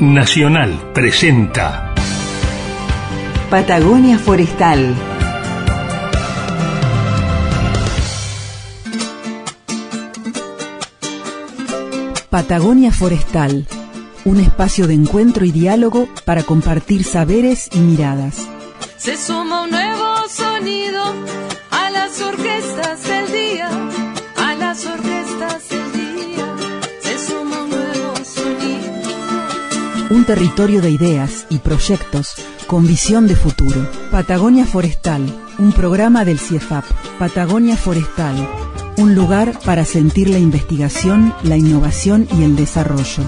Nacional presenta Patagonia Forestal. Patagonia Forestal, un espacio de encuentro y diálogo para compartir saberes y miradas. Se suma un nuevo sonido a las orquestas del día, a las orquestas Territorio de ideas y proyectos con visión de futuro. Patagonia Forestal, un programa del CIEFAP. Patagonia Forestal, un lugar para sentir la investigación, la innovación y el desarrollo.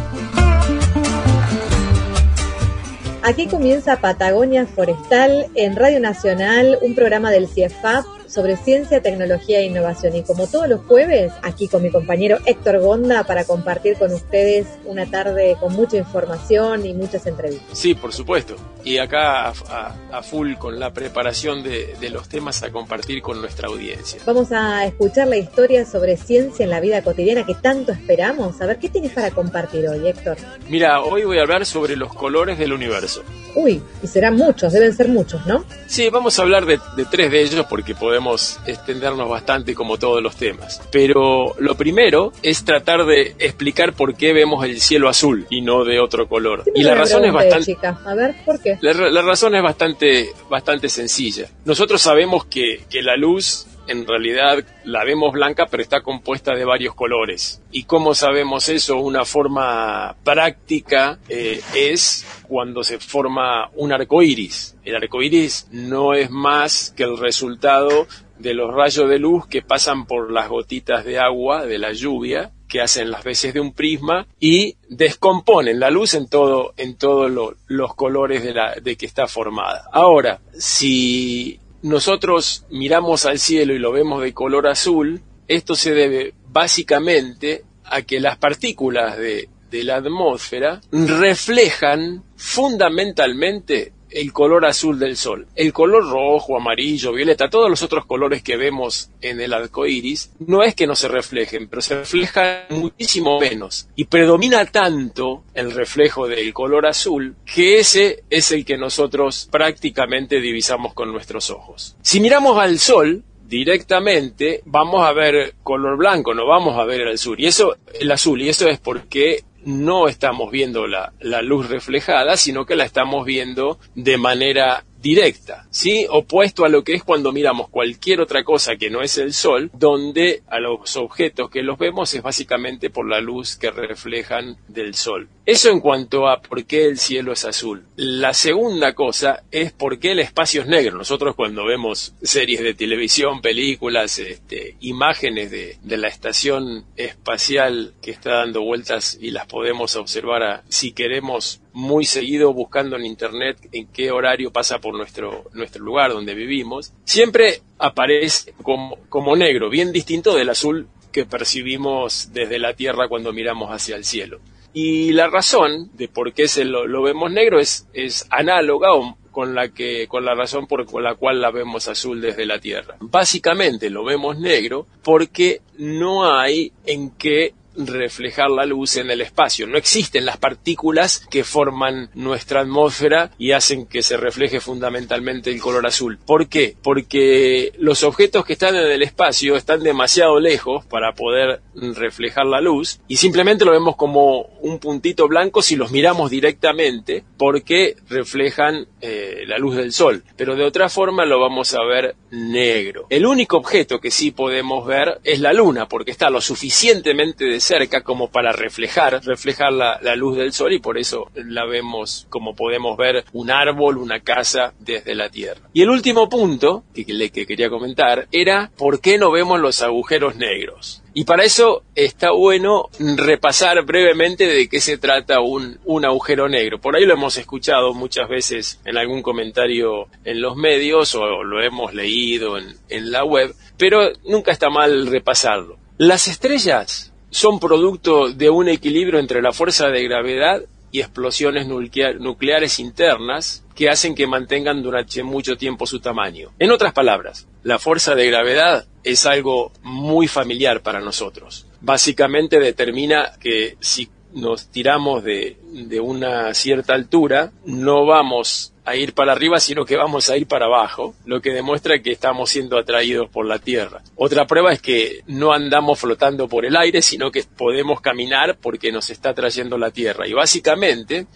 Aquí comienza Patagonia Forestal en Radio Nacional, un programa del CIEFAP sobre ciencia, tecnología e innovación. Y como todos los jueves, aquí con mi compañero Héctor Gonda para compartir con ustedes una tarde con mucha información y muchas entrevistas. Sí, por supuesto. Y acá a, a- a full con la preparación de, de los temas a compartir con nuestra audiencia. Vamos a escuchar la historia sobre ciencia en la vida cotidiana que tanto esperamos. A ver, ¿qué tienes para compartir hoy, Héctor? Mira, hoy voy a hablar sobre los colores del universo. Uy, y serán muchos, deben ser muchos, ¿no? Sí, vamos a hablar de, de tres de ellos porque podemos extendernos bastante como todos los temas. Pero lo primero es tratar de explicar por qué vemos el cielo azul y no de otro color. Y la razón es bastante... chica. A ver, ¿por qué? La, la razón es bastante, bastante sencilla. Nosotros sabemos que, que la luz en realidad la vemos blanca, pero está compuesta de varios colores. ¿Y cómo sabemos eso? Una forma práctica eh, es cuando se forma un arco iris. El arco iris no es más que el resultado de los rayos de luz que pasan por las gotitas de agua de la lluvia que hacen las veces de un prisma y descomponen la luz en todo en todos lo- los colores de la de que está formada. Ahora, si nosotros miramos al cielo y lo vemos de color azul, esto se debe básicamente a que las partículas de, la atmósfera reflejan fundamentalmente el color azul del sol. El color rojo, amarillo, violeta, todos los otros colores que vemos en el arco iris, no es que no se reflejen, pero se reflejan muchísimo menos. Y predomina tanto el reflejo del color azul que ese es el que nosotros prácticamente divisamos con nuestros ojos. Si miramos al sol, directamente vamos a ver color blanco, no vamos a ver el azul. Y eso, el azul, y eso es porque no estamos viendo la, la luz reflejada, sino que la estamos viendo de manera directa, ¿sí? Opuesto a lo que es cuando miramos cualquier otra cosa que no es el sol, donde a los objetos que los vemos es básicamente por la luz que reflejan del sol. Eso en cuanto a por qué el cielo es azul. La segunda cosa es por qué el espacio es negro. Nosotros cuando vemos series de televisión, películas, este, imágenes de, la estación espacial que está dando vueltas y las podemos observar a- si queremos muy seguido buscando en internet en qué horario pasa por nuestro, nuestro lugar donde vivimos, siempre aparece como negro, bien distinto del azul que percibimos desde la Tierra cuando miramos hacia el cielo. Y la razón de por qué se lo, lo vemos negro es, es análoga con la que con la razón por la cual la vemos azul desde la Tierra. Básicamente lo vemos negro porque no hay en qué reflejar la luz en el espacio. No existen las partículas que forman nuestra atmósfera y hacen que se refleje fundamentalmente el color azul. ¿Por qué? Porque los objetos que están en el espacio están demasiado lejos para poder reflejar la luz y simplemente lo vemos como un puntito blanco si los miramos directamente porque reflejan eh, la luz del sol. Pero de otra forma lo vamos a ver negro. El único objeto que sí podemos ver es la luna porque está lo suficientemente de cerca como para reflejar, reflejar la, luz del sol y por eso la vemos como podemos ver un árbol, una casa desde la Tierra. Y el último punto que, que que quería comentar era por qué no vemos los agujeros negros. Y para eso está bueno repasar brevemente de qué se trata un, un agujero negro. Por ahí lo hemos escuchado muchas veces en algún comentario en los medios o lo hemos leído en, en la web, pero nunca está mal repasarlo. Las estrellas son producto de un equilibrio entre la fuerza de gravedad y explosiones nuclea- nucleares internas que hacen que mantengan durante mucho tiempo su tamaño. En otras palabras, la fuerza de gravedad es algo muy familiar para nosotros. Básicamente determina que si nos tiramos de una cierta altura, no vamos a ir para arriba, sino que vamos a ir para abajo, lo que demuestra que estamos siendo atraídos por la Tierra. Otra prueba es que no andamos flotando por el aire, sino que podemos caminar porque nos está trayendo la Tierra. Y básicamente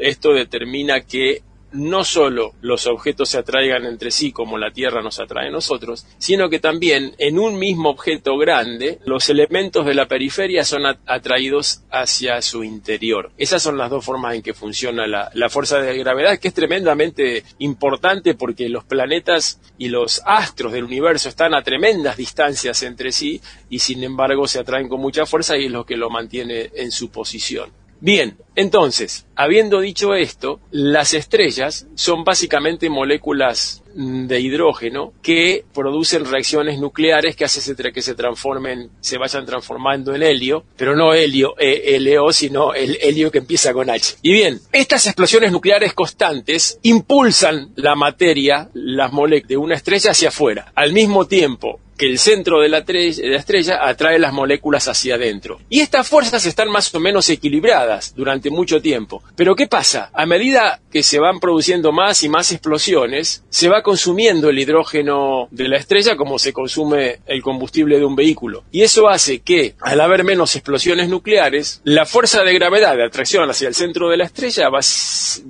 esto determina que no solo los objetos se atraigan entre sí como la Tierra nos atrae a nosotros, sino que también en un mismo objeto grande los elementos de la periferia son atraídos hacia su interior. Esas son las dos formas en que funciona la, fuerza de gravedad, que es tremendamente importante porque los planetas y los astros del universo están a tremendas distancias entre sí y sin embargo se atraen con mucha fuerza y es lo que lo mantiene en su posición. Bien, entonces, habiendo dicho esto, las estrellas son básicamente moléculas de hidrógeno que producen reacciones nucleares que hacen que se transformen, se vayan transformando en helio, pero no helio, e LO, sino el helio que empieza con H. Y bien, estas explosiones nucleares constantes impulsan la materia, las moléculas de una estrella hacia afuera. Al mismo tiempo, que el centro de la, estrella atrae las moléculas hacia adentro. Y estas fuerzas están más o menos equilibradas durante mucho tiempo. Pero ¿qué pasa? A medida que se van produciendo más y más explosiones, se va consumiendo el hidrógeno de la estrella como se consume el combustible de un vehículo. Y eso hace que, al haber menos explosiones nucleares, la fuerza de gravedad de atracción hacia el centro de la estrella va,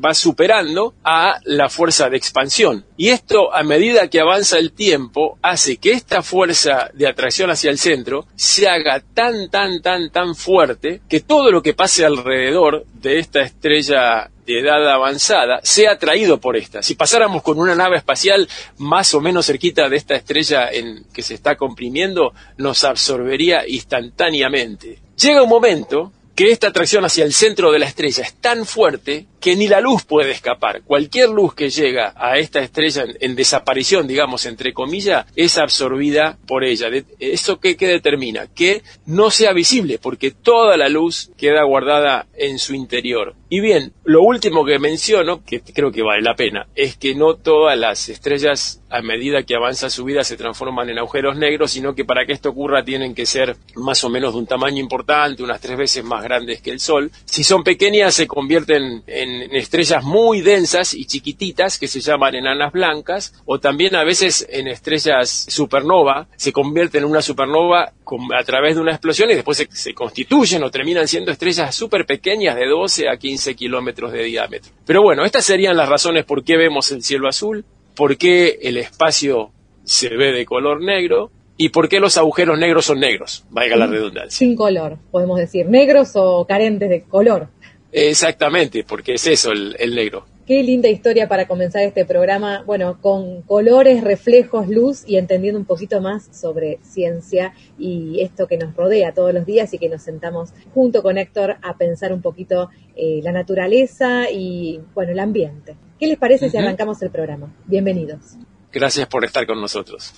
va superando a la fuerza de expansión. Y esto, a medida que avanza el tiempo, hace que esta fuerza fuerza de atracción hacia el centro se haga tan, tan, tan, tan fuerte que todo lo que pase alrededor de esta estrella de edad avanzada sea atraído por esta. Si pasáramos con una nave espacial más o menos cerquita de esta estrella en que se está comprimiendo, nos absorbería instantáneamente. Llega un momento que esta atracción hacia el centro de la estrella es tan fuerte que ni la luz puede escapar. Cualquier luz que llega a esta estrella en, desaparición, digamos, entre comillas, es absorbida por ella. ¿Eso qué, qué, determina? Que no sea visible, porque toda la luz queda guardada en su interior. Y bien, lo último que menciono, que creo que vale la pena, es que no todas las estrellas, a medida que avanza su vida, se transforman en agujeros negros, sino que para que esto ocurra tienen que ser más o menos de un tamaño importante, unas tres veces más grandes que el Sol. Si son pequeñas, se convierten en en, estrellas muy densas y chiquititas que se llaman enanas blancas o también a veces en estrellas supernova, se convierten en una supernova a través de una explosión y después se, se constituyen o terminan siendo estrellas súper pequeñas de 12 a 15 kilómetros de diámetro. Pero bueno, estas serían las razones por qué vemos el cielo azul, por qué el espacio se ve de color negro y por qué los agujeros negros son negros, valga la redundancia. Sin color, podemos decir, negros o carentes de color. Exactamente, porque es eso el, negro. Qué linda historia para comenzar este programa, bueno, con colores, reflejos, luz y entendiendo un poquito más sobre ciencia y esto que nos rodea todos los días y que nos sentamos junto con Héctor a pensar un poquito eh, la naturaleza y, bueno, el ambiente. ¿Qué les parece si arrancamos el programa? Bienvenidos. Gracias por estar con nosotros.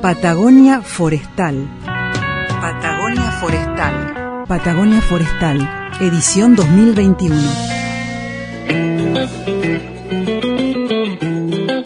Patagonia Forestal Patagonia Forestal. Patagonia Forestal, edición 2021.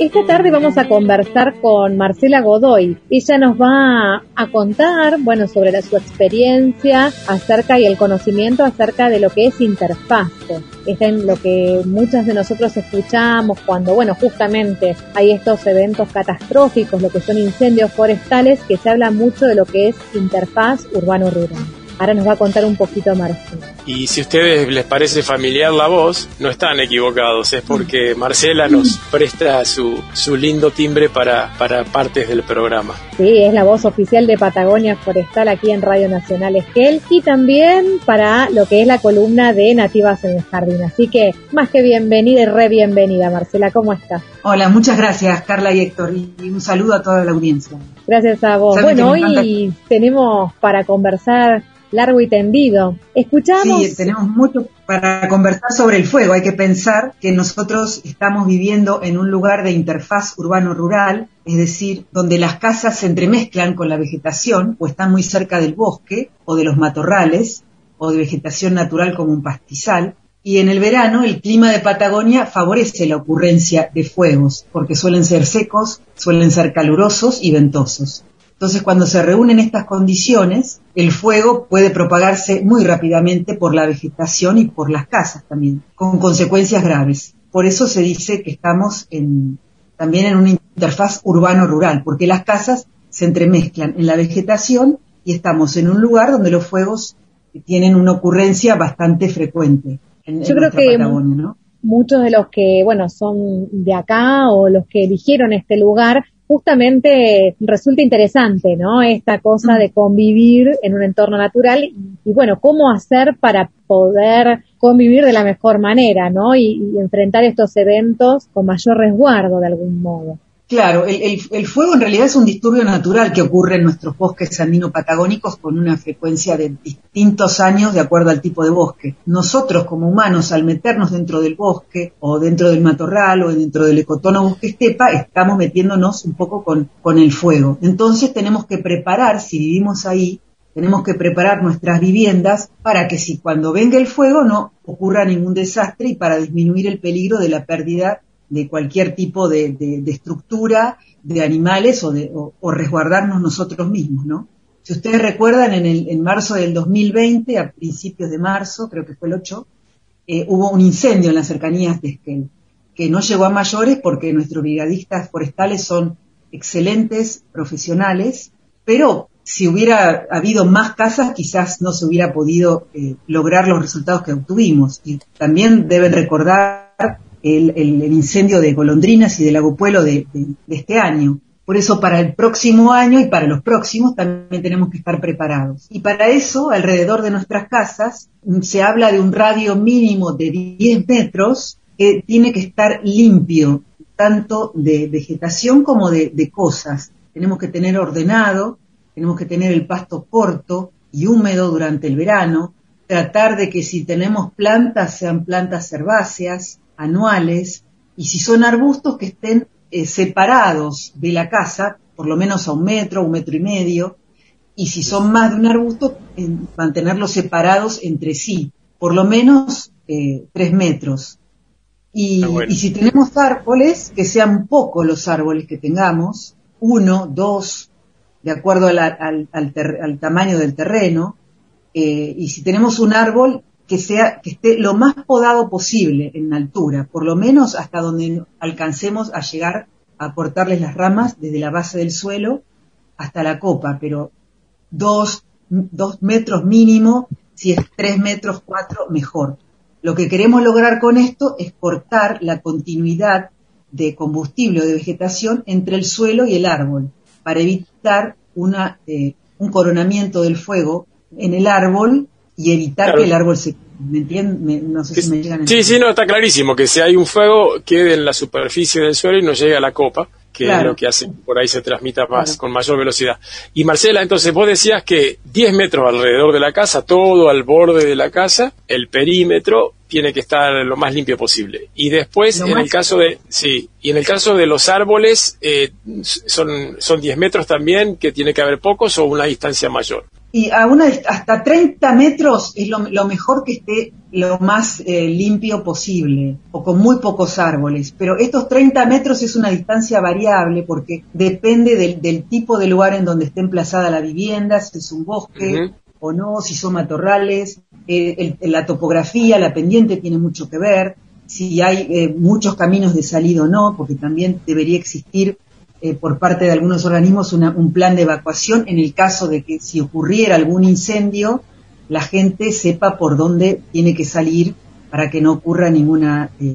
Esta tarde vamos a conversar con Marcela Godoy. Ella nos va a contar, bueno, sobre su experiencia acerca y el conocimiento acerca de lo que es interfase. Es en lo que muchos de nosotros escuchamos cuando, bueno, justamente hay estos eventos catastróficos, lo que son incendios forestales, que se habla mucho de lo que es interfaz urbano-rural. Ahora nos va a contar un poquito Marcela. Y si a ustedes les parece familiar la voz, no están equivocados, es porque Marcela nos presta su, su lindo timbre para, para partes del programa. Sí, es la voz oficial de Patagonia Forestal aquí en Radio Nacional Esquel y también para lo que es la columna de Nativas en el Jardín. Así que más que bienvenida y re bienvenida, Marcela, ¿cómo estás? Hola, muchas gracias Carla y Héctor y un saludo a toda la audiencia. Gracias a vos. Bueno, hoy tenemos para conversar largo y tendido. Escuchamos. Sí, tenemos mucho para conversar sobre el fuego. Hay que pensar que nosotros estamos viviendo en un lugar de interfaz urbano-rural, es decir, donde las casas se entremezclan con la vegetación o están muy cerca del bosque o de los matorrales o de vegetación natural como un pastizal. Y en el verano el clima de Patagonia favorece la ocurrencia de fuegos, porque suelen ser secos, suelen ser calurosos y ventosos. Entonces, cuando se reúnen estas condiciones, el fuego puede propagarse muy rápidamente por la vegetación y por las casas también, con consecuencias graves. Por eso se dice que estamos en, también en una interfaz urbano-rural, porque las casas se entremezclan en la vegetación y estamos en un lugar donde los fuegos tienen una ocurrencia bastante frecuente. En, Yo creo que muchos de los que, bueno, son de acá o los que eligieron este lugar justamente resulta interesante, ¿no? Esta cosa de convivir en un entorno natural y, bueno, cómo hacer para poder convivir de la mejor manera, ¿no? y enfrentar estos eventos con mayor resguardo de algún modo. Claro, el, fuego en realidad es un disturbio natural que ocurre en nuestros bosques andino-patagónicos con una frecuencia de distintos años de acuerdo al tipo de bosque. Nosotros como humanos al meternos dentro del bosque o dentro del matorral o dentro del ecotono bosque estepa estamos metiéndonos un poco con, con el fuego. Entonces tenemos que preparar, si vivimos ahí, tenemos que preparar nuestras viviendas para que si cuando venga el fuego no ocurra ningún desastre y para disminuir el peligro de la pérdida de cualquier tipo de, estructura de animales o, de, o, resguardarnos nosotros mismos, ¿no? Si ustedes recuerdan, en, el, en marzo del 2020, a principios de marzo, creo que fue el 8, eh, hubo un incendio en las cercanías de Esquel, que no llegó a mayores porque nuestros brigadistas forestales son excelentes profesionales, pero si hubiera habido más casas, quizás no se hubiera podido eh, lograr los resultados que obtuvimos. Y también deben recordar el, incendio de golondrinas y de lago Puelo de, este año. Por eso para el próximo año y para los próximos también tenemos que estar preparados. Y para eso, alrededor de nuestras casas, se habla de un radio mínimo de 10 metros que tiene que estar limpio, tanto de vegetación como de cosas. Tenemos que tener ordenado, tenemos que tener el pasto corto y húmedo durante el verano, tratar de que si tenemos plantas sean plantas herbáceas, anuales y si son arbustos que estén eh, separados de la casa, por lo menos a un metro, un metro y medio, y si son más de un arbusto, mantenerlos separados entre sí, por lo menos eh, tres metros. Y, si tenemos árboles, que sean pocos los árboles que tengamos, uno, dos, de acuerdo al, tamaño del terreno, eh, y si tenemos un árbol, que sea que esté lo más podado posible en altura, por lo menos hasta donde alcancemos a llegar a cortarles las ramas desde la base del suelo hasta la copa, pero dos, dos metros mínimo, si es tres metros, cuatro, mejor. Lo que queremos lograr con esto es cortar la continuidad de combustible o de vegetación entre el suelo y el árbol, para evitar una, eh, un coronamiento del fuego en el árbol y evitar que el árbol se... ¿Me entienden? no sé si me llegan Sí, sí, no, está clarísimo que si hay un fuego quede en la superficie del suelo y no llegue a la copa, que es lo que hace por ahí se transmita más, con mayor velocidad. Y Marcela, entonces vos decías que 10 metros alrededor de la casa, todo al borde de la casa, el perímetro tiene que estar lo más limpio posible. Y después, en el caso de, sí, y en el caso de los árboles, eh, son, son 10 metros también, que tiene que haber pocos o una distancia mayor y a una, hasta 30 metros es lo, mejor que esté lo más eh, limpio posible o con muy pocos árboles. Pero estos 30 metros es una distancia variable porque depende del, tipo de lugar en donde esté emplazada la vivienda, si es un bosque o no, si son matorrales, eh, la topografía, la pendiente tiene mucho que ver, si hay eh, muchos caminos de salida o no, porque también debería existir eh, por parte de algunos organismos un plan de evacuación en el caso de que si ocurriera algún incendio, la gente sepa por dónde tiene que salir para que no ocurra ninguna eh,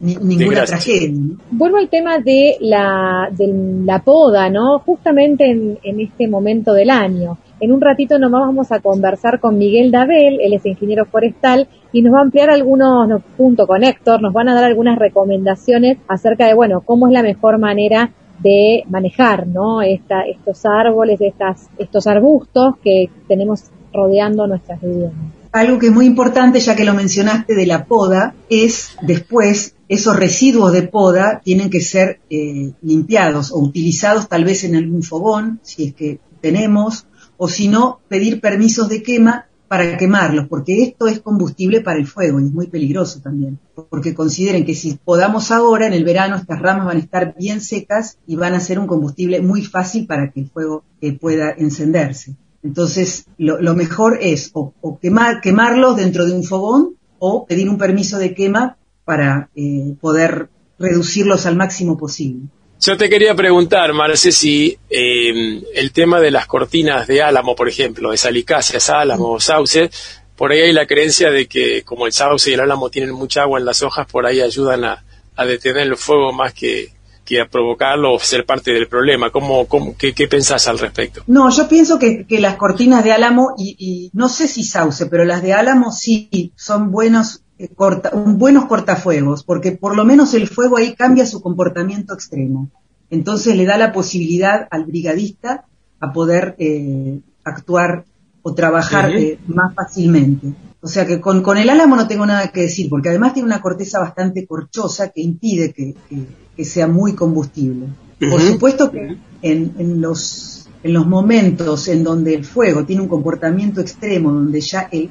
ninguna tragedia. Vuelvo al tema de la, de la poda, ¿no? Justamente en, en, este momento del año. En un ratito nomás vamos a conversar con Miguel Dabel, él es ingeniero forestal, y nos va a ampliar algunos, junto con Héctor, nos van a dar algunas recomendaciones acerca de, bueno, cómo es la mejor manera de manejar ¿no? Esta, estos árboles, estas, estos arbustos que tenemos rodeando nuestras viviendas. Algo que es muy importante, ya que lo mencionaste de la poda, es después esos residuos de poda tienen que ser eh, limpiados o utilizados tal vez en algún fogón, si es que tenemos, o si no, pedir permisos de quema para quemarlos, porque esto es combustible para el fuego y es muy peligroso también, porque consideren que si podamos ahora, en el verano estas ramas van a estar bien secas y van a ser un combustible muy fácil para que el fuego eh, pueda encenderse. Entonces, lo, mejor es o, quemar, quemarlos dentro de un fogón o pedir un permiso de quema para eh, poder reducirlos al máximo posible. Yo te quería preguntar, Marce, si eh, el tema de las cortinas de álamo, por ejemplo, de salicáceas, álamo, sauce, por ahí hay la creencia de que como el sauce y el álamo tienen mucha agua en las hojas, por ahí ayudan a, detener el fuego más que, a provocarlo o ser parte del problema. ¿Cómo, qué, pensás al respecto? No, yo pienso que, las cortinas de álamo, y, no sé si sauce, pero las de álamo sí son buenos eh, corta, buenos cortafuegos, porque por lo menos el fuego ahí cambia su comportamiento extremo. Entonces le da la posibilidad al brigadista a poder eh, actuar o trabajar eh, más fácilmente. O sea que con, el álamo no tengo nada que decir, porque además tiene una corteza bastante corchosa que impide que, sea muy combustible. Por supuesto que en, los, en los momentos en donde el fuego tiene un comportamiento extremo, donde ya el,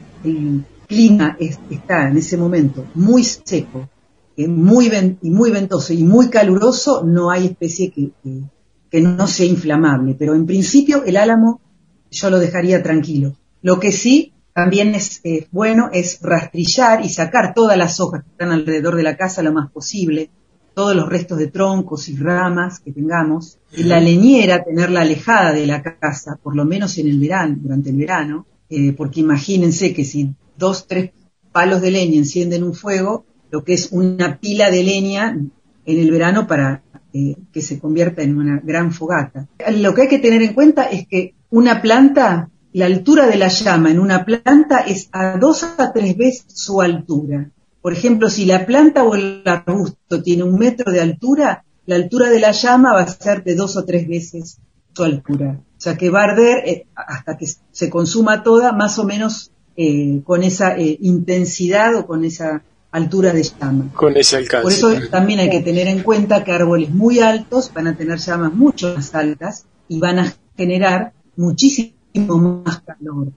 clima está en ese momento muy seco, muy, y muy ventoso y muy caluroso, no hay especie que, que, no sea inflamable. Pero en principio el álamo yo lo dejaría tranquilo. Lo que sí también es bueno es rastrillar y sacar todas las hojas que están alrededor de la casa lo más posible, todos los restos de troncos y ramas que tengamos, y la leñera tenerla alejada de la casa, por lo menos en el verano, durante el verano, eh, porque imagínense que si dos, tres palos de leña encienden un fuego, lo que es una pila de leña en el verano para eh, que se convierta en una gran fogata. Lo que hay que tener en cuenta es que una planta, la altura de la llama en una planta es a dos a tres veces su altura. Por ejemplo, si la planta o el arbusto tiene un metro de altura, la altura de la llama va a ser de dos o tres veces su altura. O sea que va a arder eh, hasta que se consuma toda más o menos eh, con esa eh, intensidad o con esa altura de llama. Con ese alcance. Por eso también hay que tener en cuenta que árboles muy altos van a tener llamas mucho más altas y van a generar muchísimo más calor.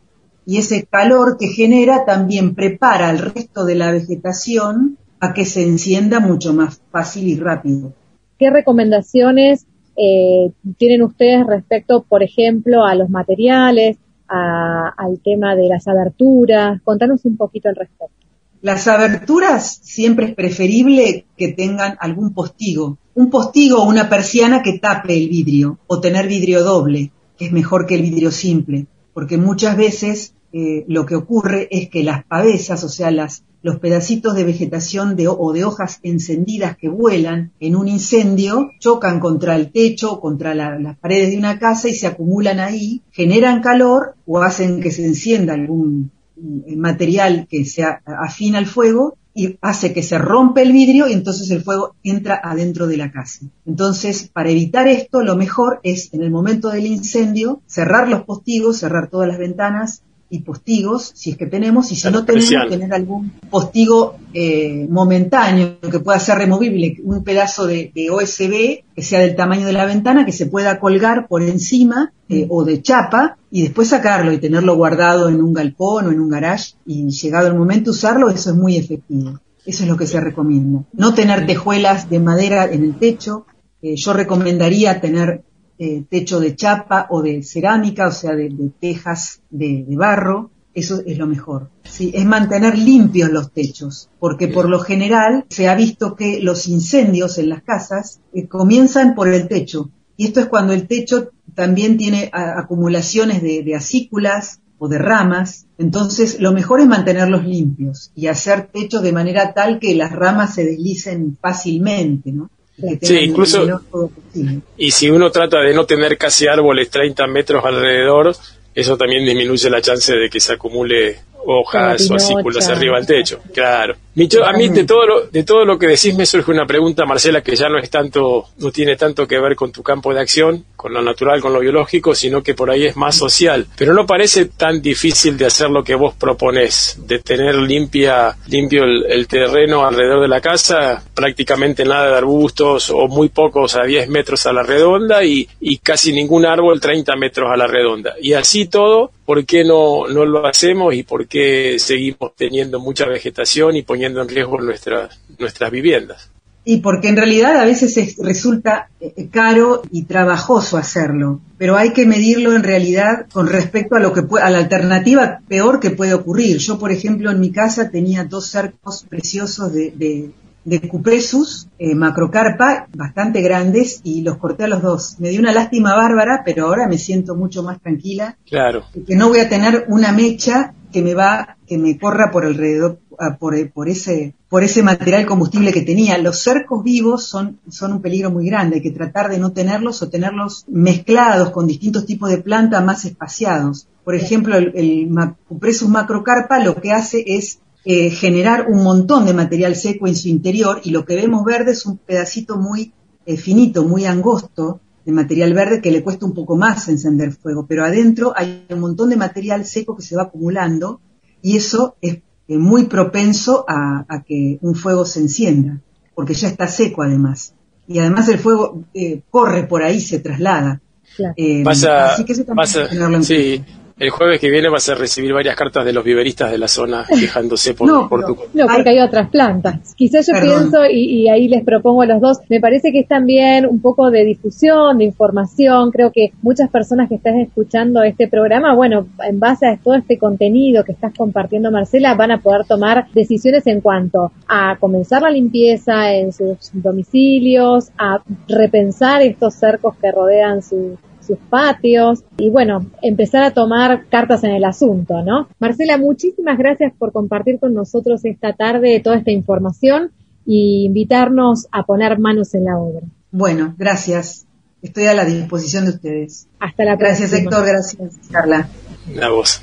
Y ese calor que genera también prepara al resto de la vegetación a que se encienda mucho más fácil y rápido. ¿Qué recomendaciones eh, tienen ustedes respecto, por ejemplo, a los materiales, al tema de las aberturas. Contanos un poquito al respecto. Las aberturas siempre es preferible que tengan algún postigo. Un postigo o una persiana que tape el vidrio o tener vidrio doble, que es mejor que el vidrio simple, porque muchas veces eh, lo que ocurre es que las pavesas, o sea, las, los pedacitos de vegetación de, o de hojas encendidas que vuelan en un incendio chocan contra el techo, contra las paredes de una casa y se acumulan ahí, generan calor o hacen que se encienda algún eh, material que sea afín al fuego y hace que se rompe el vidrio y entonces el fuego entra adentro de la casa. Entonces, para evitar esto, lo mejor es en el momento del incendio cerrar los postigos, cerrar todas las ventanas, y postigos, si es que tenemos, y si no tenemos, tener algún postigo eh, momentáneo que pueda ser removible, un pedazo de, OSB que sea del tamaño de la ventana, que se pueda colgar por encima eh, o de chapa y después sacarlo y tenerlo guardado en un galpón o en un garage y llegado el momento usarlo, eso es muy efectivo. Eso es lo que se recomienda. No tener tejuelas de madera en el techo. Eh, yo recomendaría tener eh, techo de chapa o de cerámica, o sea, de, tejas de, barro, eso es lo mejor. ¿sí? Es mantener limpios los techos, porque por lo general se ha visto que los incendios en las casas eh, comienzan por el techo. Y esto es cuando el techo también tiene acumulaciones de, de acículas o de ramas. Entonces, lo mejor es mantenerlos limpios y hacer techos de manera tal que las ramas se deslicen fácilmente, ¿no? Sí, incluso. Y si uno trata de no tener casi árboles 30 metros alrededor, eso también disminuye la chance de que se acumule hojas o acículas arriba del techo. Claro. A mí de todo, lo, de todo lo que decís me surge una pregunta, Marcela, que ya no es tanto, no tiene tanto que ver con tu campo de acción, con lo natural, con lo biológico, sino que por ahí es más social. Pero no parece tan difícil de hacer lo que vos proponés, de tener limpia, limpio el, terreno alrededor de la casa, prácticamente nada de arbustos o muy pocos a 10 metros a la redonda y, y casi ningún árbol 30 metros a la redonda. Y así todo por qué no, no lo hacemos y por qué seguimos teniendo mucha vegetación y poniendo en riesgo nuestras, nuestras viviendas. Y porque en realidad a veces es- resulta eh, caro y trabajoso hacerlo, pero hay que medirlo en realidad con respecto a lo que a la alternativa peor que puede ocurrir. Yo, por ejemplo, en mi casa tenía dos cercos preciosos de, de, de cupresus, eh, macrocarpa, bastante grandes, y los corté a los dos. Me dio una lástima bárbara, pero ahora me siento mucho más tranquila Claro, que no voy a tener una mecha que me va, que me corra por alrededor, por, por ese, por ese material combustible que tenía. Los cercos vivos son, son un peligro muy grande, hay que tratar de no tenerlos o tenerlos mezclados con distintos tipos de planta más espaciados. Por ejemplo, el, el macrocarpa lo que hace es eh, generar un montón de material seco en su interior y lo que vemos verde es un pedacito muy eh, finito, muy angosto de material verde que le cuesta un poco más encender fuego, pero adentro hay un montón de material seco que se va acumulando y eso es eh, muy propenso a, a que un fuego se encienda, porque ya está seco además. Y además el fuego eh, corre por ahí, se traslada. Claro. Eh, así que eso también vas hay a- que tenerlo en sí, cuenta. El jueves que viene vas a recibir varias cartas de los viveristas de la zona quejándose por, No, por tu... No, porque hay otras plantas. Quizás yo Perdón. pienso, y, y ahí les propongo a los dos, me parece que es también un poco de difusión, de información. Creo que muchas personas que están escuchando este programa, bueno, en base a todo este contenido que estás compartiendo, Marcela, van a poder tomar decisiones en cuanto a comenzar la limpieza en sus domicilios, a repensar estos cercos que rodean su sus patios y bueno, empezar a tomar cartas en el asunto, ¿no? Marcela, muchísimas gracias por compartir con nosotros esta tarde toda esta información y invitarnos a poner manos en la obra. Bueno, gracias. Estoy a la disposición de ustedes. Hasta la Gracias próxima. Héctor, gracias Carla. La voz.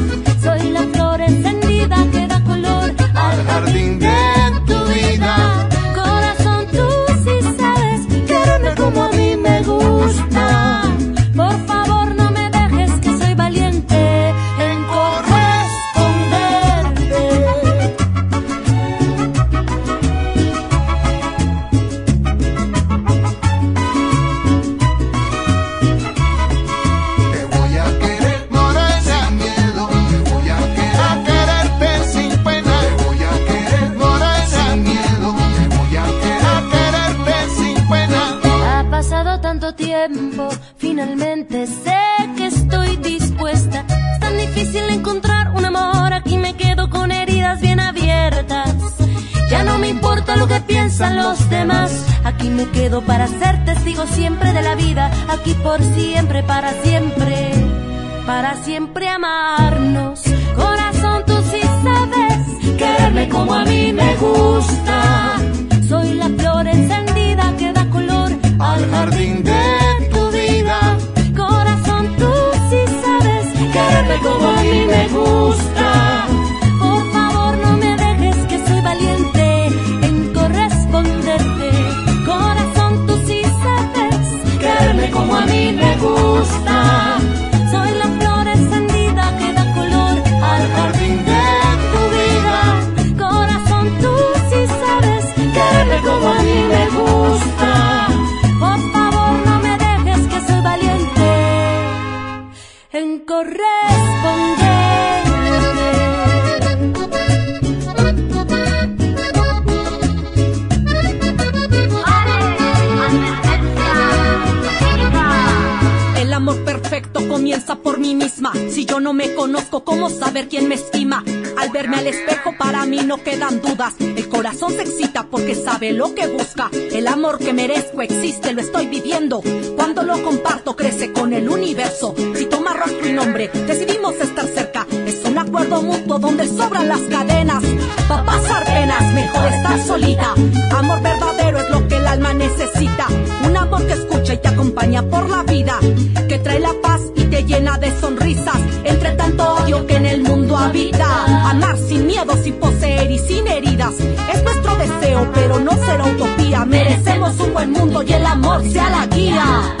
Color Al jardín de lo que piensan los demás, aquí me quedo para ser testigo siempre de la vida, aquí por siempre, para siempre, para siempre amarnos. Corazón, tú sí sabes quererme como a mí me gusta. Soy la flor encendida que da color Al jardín de tu vida, Corazón, tú sí sabes quererme como a mí me gusta. Me gusta. Soy la flor encendida que da color al jardín de tu vida. Corazón, tú sí sabes quererme como por mí misma. Si yo no me conozco, ¿cómo saber quién me estima? Al verme al espejo, para mí no quedan dudas. El corazón se excita porque sabe lo que busca. El amor que merezco existe, lo estoy viviendo. Cuando lo comparto, crece con el universo. Si toma rostro y nombre, decidimos estar cerca. Es una recuerdo mutuo donde sobran las cadenas. Pa' pasar penas, mejor estar solita. Amor verdadero es lo que el alma necesita. Un amor que escucha y te acompaña por la vida. Que trae la paz y llena de sonrisas. Entre tanto odio que en el mundo habita. Amar sin miedo, sin poseer y sin heridas. Es nuestro deseo, pero no será utopía. Merecemos un buen mundo y el amor sea la guía.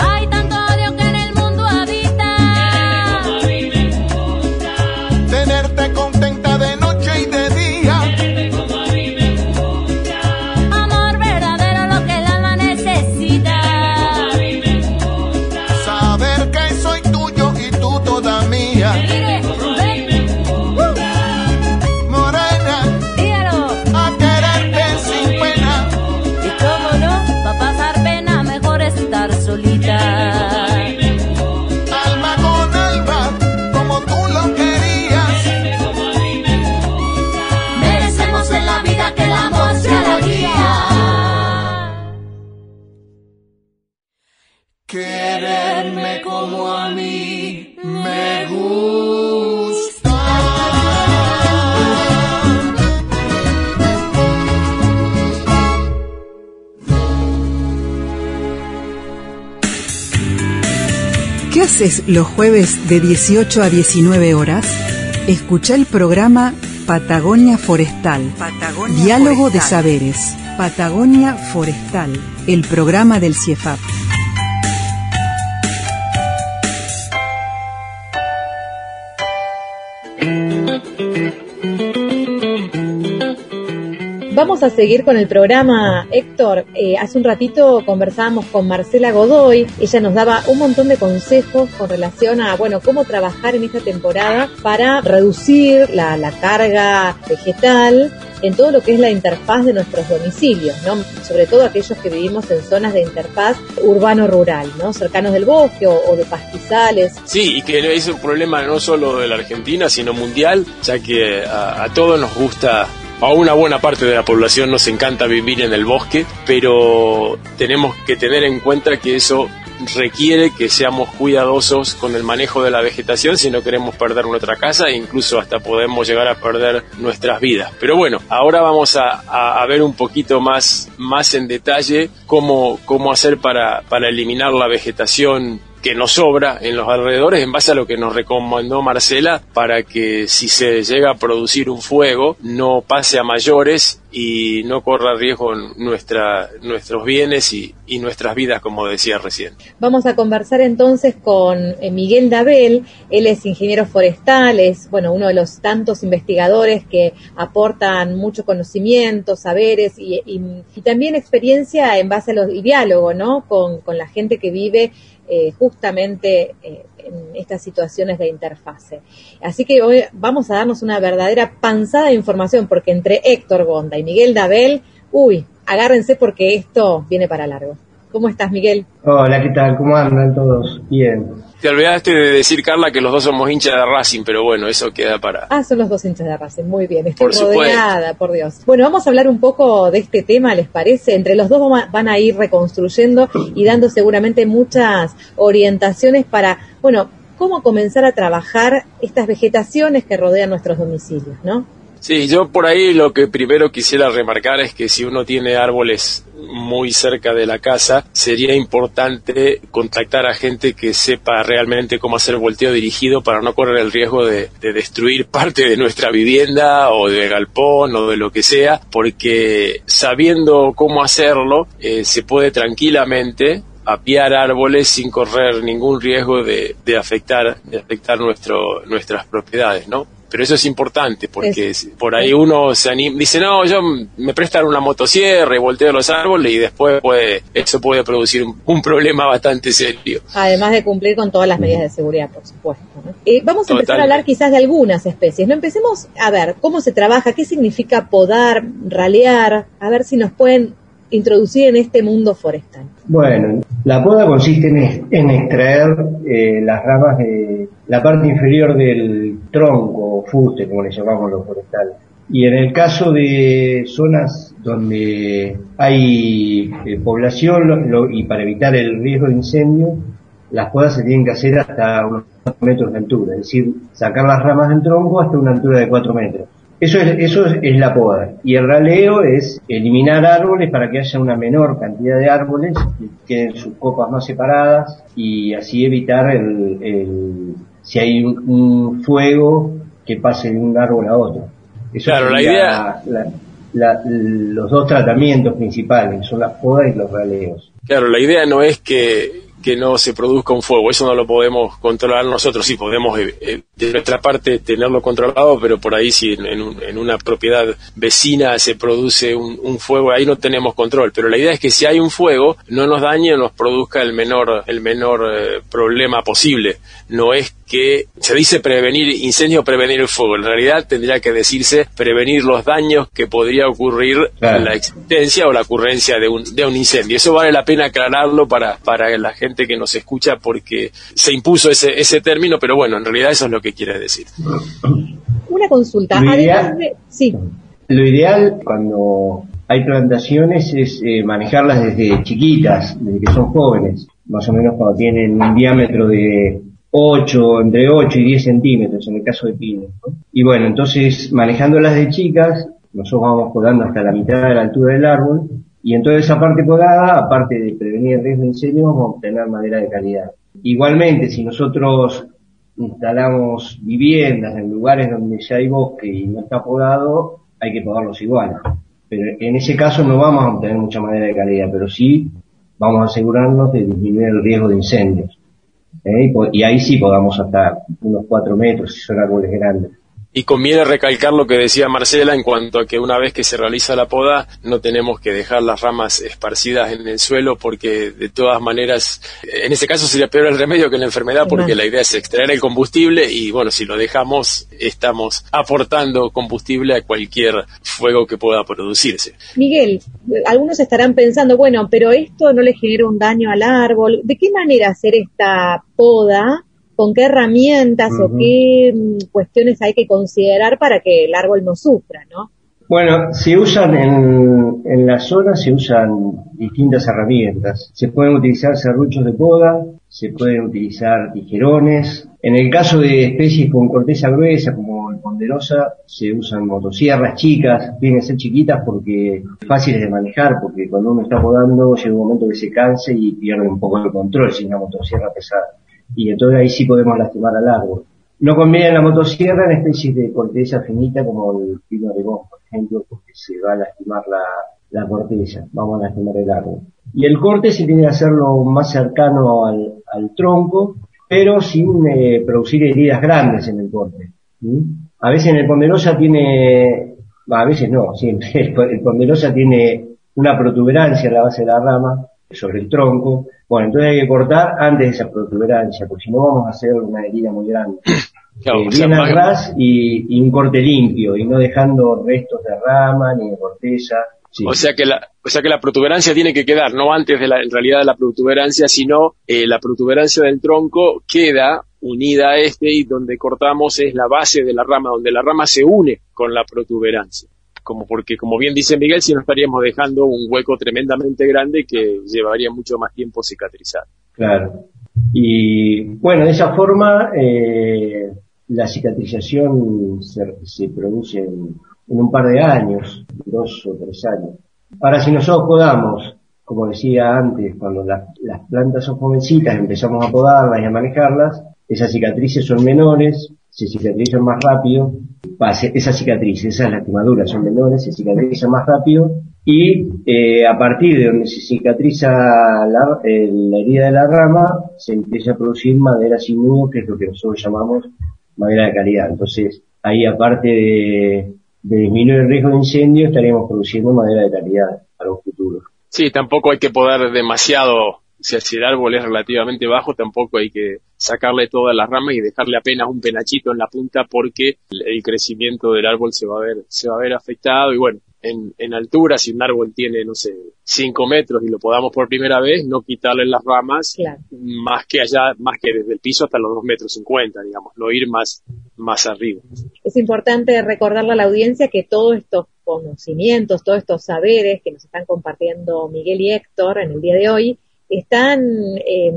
¿Qué haces los jueves de 18 a 19 horas? Escucha el programa Patagonia Forestal. Diálogo de Saberes. Patagonia Forestal. El programa del CIEFAP. Vamos a seguir con el programa, Héctor. Eh, hace un ratito conversábamos con Marcela Godoy. Ella nos daba un montón de consejos con relación a, bueno, cómo trabajar en esta temporada para reducir la, carga vegetal en todo lo que es la interfaz de nuestros domicilios, ¿no? Sobre todo aquellos que vivimos en zonas de interfaz urbano-rural, ¿no? Cercanos del bosque o, de pastizales. Sí, y que es un problema no solo de la Argentina, sino mundial, ya que a todos nos gusta, a una buena parte de la población nos encanta vivir en el bosque, pero tenemos que tener en cuenta que eso requiere que seamos cuidadosos con el manejo de la vegetación si no queremos perder nuestra casa e incluso hasta podemos llegar a perder nuestras vidas. Pero bueno, ahora vamos a, ver un poquito más, más en detalle cómo, cómo hacer para, para eliminar la vegetación que nos sobra en los alrededores en base a lo que nos recomendó Marcela para que si se llega a producir un fuego no pase a mayores y no corra riesgo nuestra, nuestros bienes y, y nuestras vidas como decía recién. Vamos a conversar entonces con eh, Miguel Dabel, él es ingeniero forestal, es bueno, uno de los tantos investigadores que aportan mucho conocimiento, saberes y, y- y también experiencia en base a los y diálogo, ¿no? Con, con la gente que vive eh, justamente eh, en estas situaciones de interfase. Así que hoy vamos a darnos una verdadera panzada de información, porque entre Héctor Gonda y Miguel Dabel, uy, agárrense porque esto viene para largo. ¿Cómo estás, Miguel? Hola, ¿qué tal? ¿Cómo andan todos? Bien. Te olvidaste de decir, Carla, que los dos somos hinchas de Racing, pero bueno, eso queda para... Ah, son los dos hinchas de Racing, muy bien, estoy Por supuesto. rodeada, por Dios. Bueno, vamos a hablar un poco de este tema, ¿les parece? Entre los dos van a ir reconstruyendo y dando seguramente muchas orientaciones para, bueno, cómo comenzar a trabajar estas vegetaciones que rodean nuestros domicilios, ¿no? Sí, yo por ahí lo que primero quisiera remarcar es que si uno tiene árboles muy cerca de la casa, sería importante contactar a gente que sepa realmente cómo hacer volteo dirigido para no correr el riesgo de, de destruir parte de nuestra vivienda o de galpón o de lo que sea, porque sabiendo cómo hacerlo, eh, se puede tranquilamente apiar árboles sin correr ningún riesgo de, de afectar de afectar nuestro nuestras propiedades, ¿no? Pero eso es importante porque Es- por ahí uno se anima, dice, no, yo me prestan una motosierra y volteo los árboles y después puede, eso puede producir un, un problema bastante serio. Además de cumplir con todas las medidas de seguridad, por supuesto. ¿no? Eh, vamos a empezar a hablar quizás de algunas especies. No empecemos a ver cómo se trabaja, qué significa podar, ralear, a ver si nos pueden introducir en este mundo forestal. Bueno, la poda consiste en, extraer eh, las ramas de la parte inferior del tronco o fuste, como le llamamos los forestales. Y en el caso de zonas donde hay eh, población y para evitar el riesgo de incendio, las podas se tienen que hacer hasta unos metros de altura, es decir, sacar las ramas del tronco hasta una altura de 4 metros. Eso es, eso es, es la poda. Y el raleo es eliminar árboles para que haya una menor cantidad de árboles, que queden sus copas más separadas y así evitar el, el- si hay un, un fuego que pase de un árbol a otro. Eso Claro, la idea- la- la- los dos tratamientos principales, son las podas y los raleos. Claro, la idea no es que, que no se produzca un fuego, eso no lo podemos controlar nosotros, sí podemos eh, de nuestra parte tenerlo controlado, pero por ahí si en, en un- en una propiedad vecina se produce un, un fuego, ahí no tenemos control, pero la idea es que si hay un fuego, no nos dañe o nos produzca el menor, el menor eh, problema posible, no es que se dice prevenir incendio o prevenir el fuego, en realidad tendría que decirse prevenir los daños que podría ocurrir Claro. en la existencia o la ocurrencia de un, de un incendio. Eso vale la pena aclararlo para, para la gente que nos escucha porque se impuso ese, ese término, pero bueno, en realidad eso es lo que quiere decir. Una consulta, Lo ideal- de... Sí, Lo ideal cuando hay plantaciones es eh, manejarlas desde chiquitas, desde que son jóvenes, más o menos cuando tienen un diámetro de 8, entre 8 y 10 centímetros en el caso de pines. ¿no? Y bueno, entonces manejándolas de chicas, nosotros vamos podando hasta la mitad de la altura del árbol y en toda esa parte podada, aparte de prevenir el riesgo de incendio, vamos a obtener madera de calidad. Igualmente, si nosotros instalamos viviendas en lugares donde ya hay bosque y no está podado, hay que podarlos igual. Pero en ese caso no vamos a obtener mucha madera de calidad, pero sí vamos a asegurarnos de disminuir el riesgo de incendios. ¿eh? Y, ahí sí podamos hasta unos 4 metros si son árboles grandes. Y conviene recalcar lo que decía Marcela en cuanto a que una vez que se realiza la poda no tenemos que dejar las ramas esparcidas en el suelo porque de todas maneras, en ese caso sería peor el remedio que la enfermedad porque la idea es extraer el combustible y bueno, si lo dejamos estamos aportando combustible a cualquier fuego que pueda producirse. Miguel, algunos estarán pensando, bueno, pero esto no le genera un daño al árbol. ¿De qué manera hacer esta poda? ¿Con qué herramientas o qué mm, cuestiones hay que considerar para que el árbol no sufra, no? Bueno, se usan en, en la zona, se usan distintas herramientas. Se pueden utilizar serruchos de poda, se pueden utilizar tijerones. En el caso de especies con corteza gruesa, como el ponderosa, se usan motosierras chicas, tienen que ser chiquitas porque fáciles de manejar, porque cuando uno está podando llega un momento que se canse y pierde un poco el control si es una motosierra pesada. Y entonces ahí sí podemos lastimar al árbol. No conviene la motosierra en especies de corteza finita como el pino de bosque, por ejemplo, porque se va a lastimar la, la corteza, vamos a lastimar el árbol. Y el corte se tiene que hacerlo más cercano al, al tronco, pero sin eh, producir heridas grandes en el corte. A veces en el ponderosa tiene, a veces no, siempre, el ponderosa tiene una protuberancia en la base de la rama, sobre el tronco. Bueno, entonces hay que cortar antes de esa protuberancia, porque si no vamos a hacer una herida muy grande. Claro, Eh, bien al ras y, y un corte limpio, y no dejando restos de rama ni de corteza. Sí. O sea que la, o sea que la protuberancia tiene que quedar, no antes de la, en realidad de la protuberancia, sino eh, la protuberancia del tronco queda unida a este y donde cortamos es la base de la rama, donde la rama se une con la protuberancia. Como porque, como bien dice Miguel, si no estaríamos dejando un hueco tremendamente grande que llevaría mucho más tiempo cicatrizar. Claro. Y bueno, de esa forma eh, la cicatrización se, se produce en, un par de años, dos o tres años. Ahora, si nosotros podamos, como decía antes, cuando las plantas son jovencitas, empezamos a podarlas y a manejarlas, esas cicatrices son menores, se cicatrizan más rápido, esas cicatrices, esas lastimaduras son menores, se cicatrizan más rápido y eh, a partir de donde se cicatriza la, eh, la herida de la rama, se empieza a producir madera sin nudo, que es lo que nosotros llamamos madera de calidad. Entonces, ahí aparte de, de disminuir el riesgo de incendio, estaríamos produciendo madera de calidad para un futuro. Sí, tampoco hay que podar demasiado, si el árbol es relativamente bajo, tampoco hay que sacarle todas las ramas y dejarle apenas un penachito en la punta porque el, crecimiento del árbol se va a ver, se va a ver afectado y bueno, en, en altura, si un árbol tiene, no sé, 5 metros y lo podamos por primera vez, no quitarle las ramas Claro. más que allá, más que desde el piso hasta los 2 metros 50, digamos, no ir más, más arriba. Es importante recordarle a la audiencia que todos estos conocimientos, todos estos saberes que nos están compartiendo Miguel y Héctor en el día de hoy, están eh,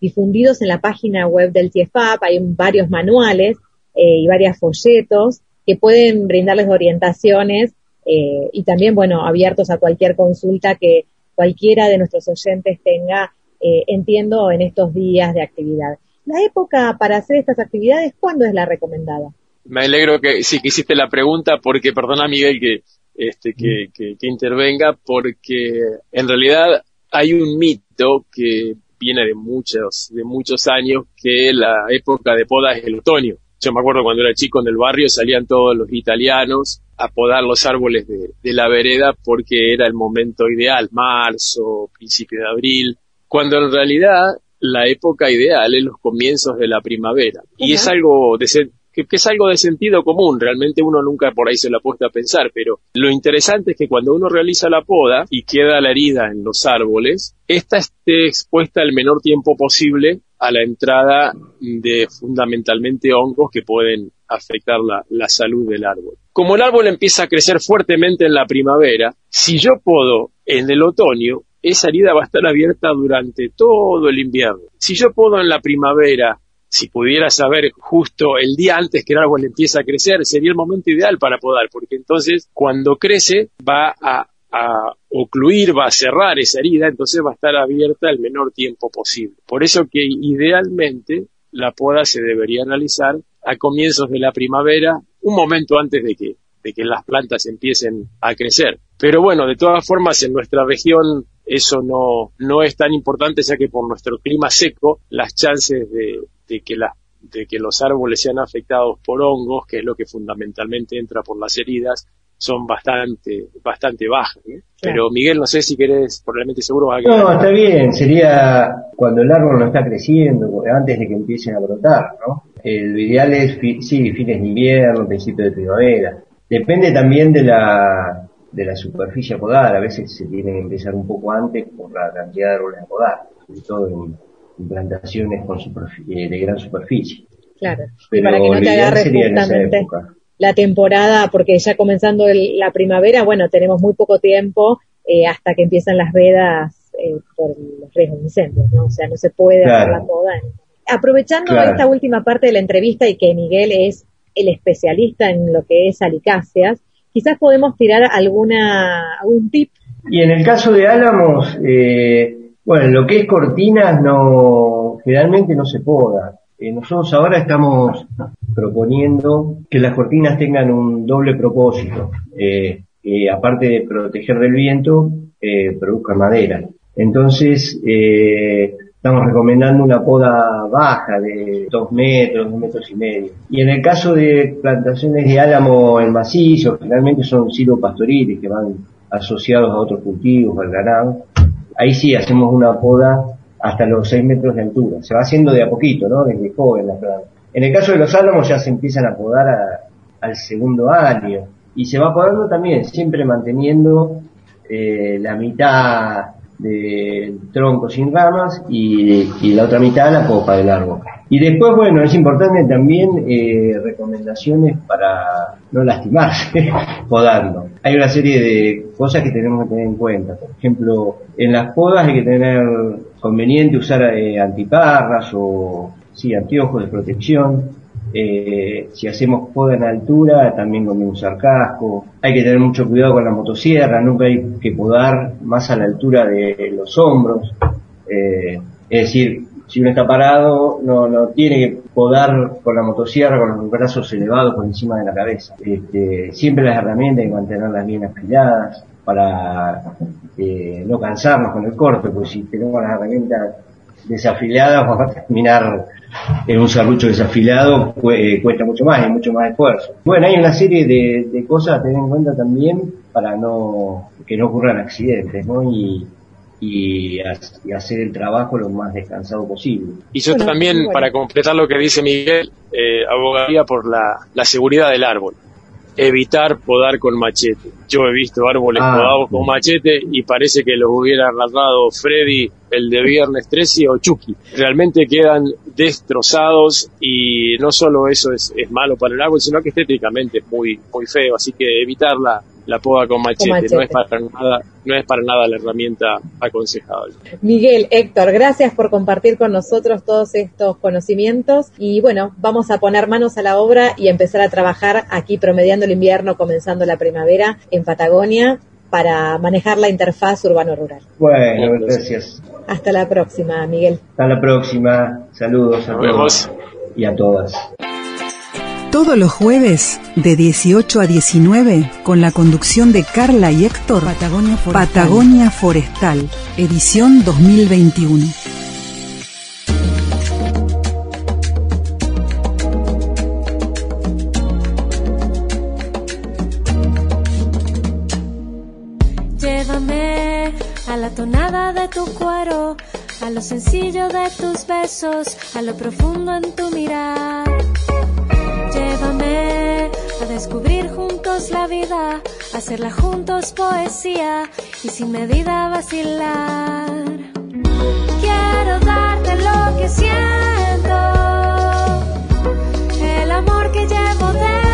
difundidos en la página web del CIEFAP, hay varios manuales eh, y varios folletos que pueden brindarles orientaciones eh, y también, bueno, abiertos a cualquier consulta que cualquiera de nuestros oyentes tenga, eh, entiendo, en estos días de actividad. La época para hacer estas actividades, ¿cuándo es la recomendada? Me alegro que sí que hiciste la pregunta porque, perdona Miguel que, este, que intervenga, porque en realidad hay un mito que viene de muchos, de muchos años que la época de poda es el otoño. Yo me acuerdo cuando era chico en el barrio salían todos los italianos a podar los árboles de, de la vereda porque era el momento ideal, marzo, principio de abril, cuando en realidad la época ideal es los comienzos de la primavera. Y es algo de que, es algo de sentido común, realmente uno nunca por ahí se lo ha puesto a pensar, pero lo interesante es que cuando uno realiza la poda y queda la herida en los árboles, esta esté expuesta el menor tiempo posible a la entrada de fundamentalmente hongos que pueden afectar la, la salud del árbol. Como el árbol empieza a crecer fuertemente en la primavera, si yo podo en el otoño, esa herida va a estar abierta durante todo el invierno. Si yo podo en la primavera si pudiera saber justo el día antes que el árbol empieza a crecer, sería el momento ideal para podar, porque entonces cuando crece va a, a, ocluir, va a cerrar esa herida, entonces va a estar abierta el menor tiempo posible. Por eso que idealmente la poda se debería realizar a comienzos de la primavera, un momento antes de que, de que las plantas empiecen a crecer. Pero bueno, de todas formas, en nuestra región eso no, no es tan importante, ya que por nuestro clima seco, las chances de, de que de que los árboles sean afectados por hongos, que es lo que fundamentalmente entra por las heridas, son bastante, bastante bajas. ¿no? Pero Miguel, no sé si querés, probablemente seguro vas a No, está bien, sería cuando el árbol no está creciendo, antes de que empiecen a brotar, ¿no? El ideal es, sí, fines de invierno, principio de primavera. Depende también de la, de la superficie a podar, a veces se tiene que empezar un poco antes por la cantidad de árboles a podar, sobre todo en implantaciones con superficie, de gran superficie. Claro, Pero para que no te agarre justamente la temporada, porque ya comenzando el, la primavera, bueno, tenemos muy poco tiempo eh, hasta que empiezan las vedas eh, por los riesgos de incendios, ¿no? O sea, no se puede claro. hacer la poda. Aprovechando claro. esta última parte de la entrevista y que Miguel es el especialista en lo que es alicáceas, quizás podemos tirar alguna algún tip. Y en el caso de álamos, eh, bueno, lo que es cortinas no, generalmente no se poda. Eh, nosotros ahora estamos proponiendo que las cortinas tengan un doble propósito, eh, que aparte de proteger del viento, eh, produzcan madera. Entonces, eh, estamos recomendando una poda baja de dos metros, dos metros y medio. Y en el caso de plantaciones de álamo en macizo, generalmente son silvopastoriles que van asociados a otros cultivos, al ganado. Ahí sí hacemos una poda hasta los 6 metros de altura. Se va haciendo de a poquito, ¿no? Desde joven la planta. En el caso de los álamos ya se empiezan a podar al segundo año. Y se va podando también, siempre manteniendo eh, la mitad del tronco sin ramas y, y, la otra mitad la copa del árbol. Y después, bueno, es importante también eh, recomendaciones para no lastimarse podando. Hay una serie de cosas que tenemos que tener en cuenta. Por ejemplo, en las podas hay que tener conveniente usar eh, antiparras o sí, anteojos de protección. Eh, si hacemos poda en altura, también conviene usar casco. Hay que tener mucho cuidado con la motosierra, nunca hay que podar más a la altura de los hombros. Eh, es decir, si uno está parado, no, no tiene que podar con la motosierra con los brazos elevados por encima de la cabeza. Este, siempre las herramientas hay que mantenerlas bien afiladas para eh, no cansarnos con el corte, porque si tenemos las herramientas desafiladas vamos a terminar en un serrucho desafilado cuesta mucho más y mucho más esfuerzo. Bueno, hay una serie de, de, cosas a tener en cuenta también para no que no ocurran accidentes, ¿no? Y, y, y hacer el trabajo lo más descansado posible. Y yo bueno, también, bueno. para completar lo que dice Miguel, eh, abogaría por la, la seguridad del árbol evitar podar con machete. Yo he visto árboles ah, podados con machete y parece que los hubiera arrastrado Freddy el de Viernes 13 o Chucky. Realmente quedan destrozados y no solo eso es, es malo para el árbol, sino que estéticamente es muy, muy feo, así que evitar la, la poda con machete, machete. no es para nada, no es para nada la herramienta aconsejable. Miguel, Héctor, gracias por compartir con nosotros todos estos conocimientos y bueno, vamos a poner manos a la obra y empezar a trabajar aquí promediando el invierno, comenzando la primavera en Patagonia para manejar la interfaz urbano-rural. Bueno, gracias. Hasta la próxima, Miguel. Hasta la próxima. Saludos a Nos todos vemos. y a todas. Todos los jueves, de 18 a 19, con la conducción de Carla y Héctor, Patagonia Forestal, Patagonia Forestal edición 2021. De tu cuero, a lo sencillo de tus besos, a lo profundo en tu mirar. Llévame a descubrir juntos la vida, a hacerla juntos poesía y sin medida vacilar. Quiero darte lo que siento, el amor que llevo dentro.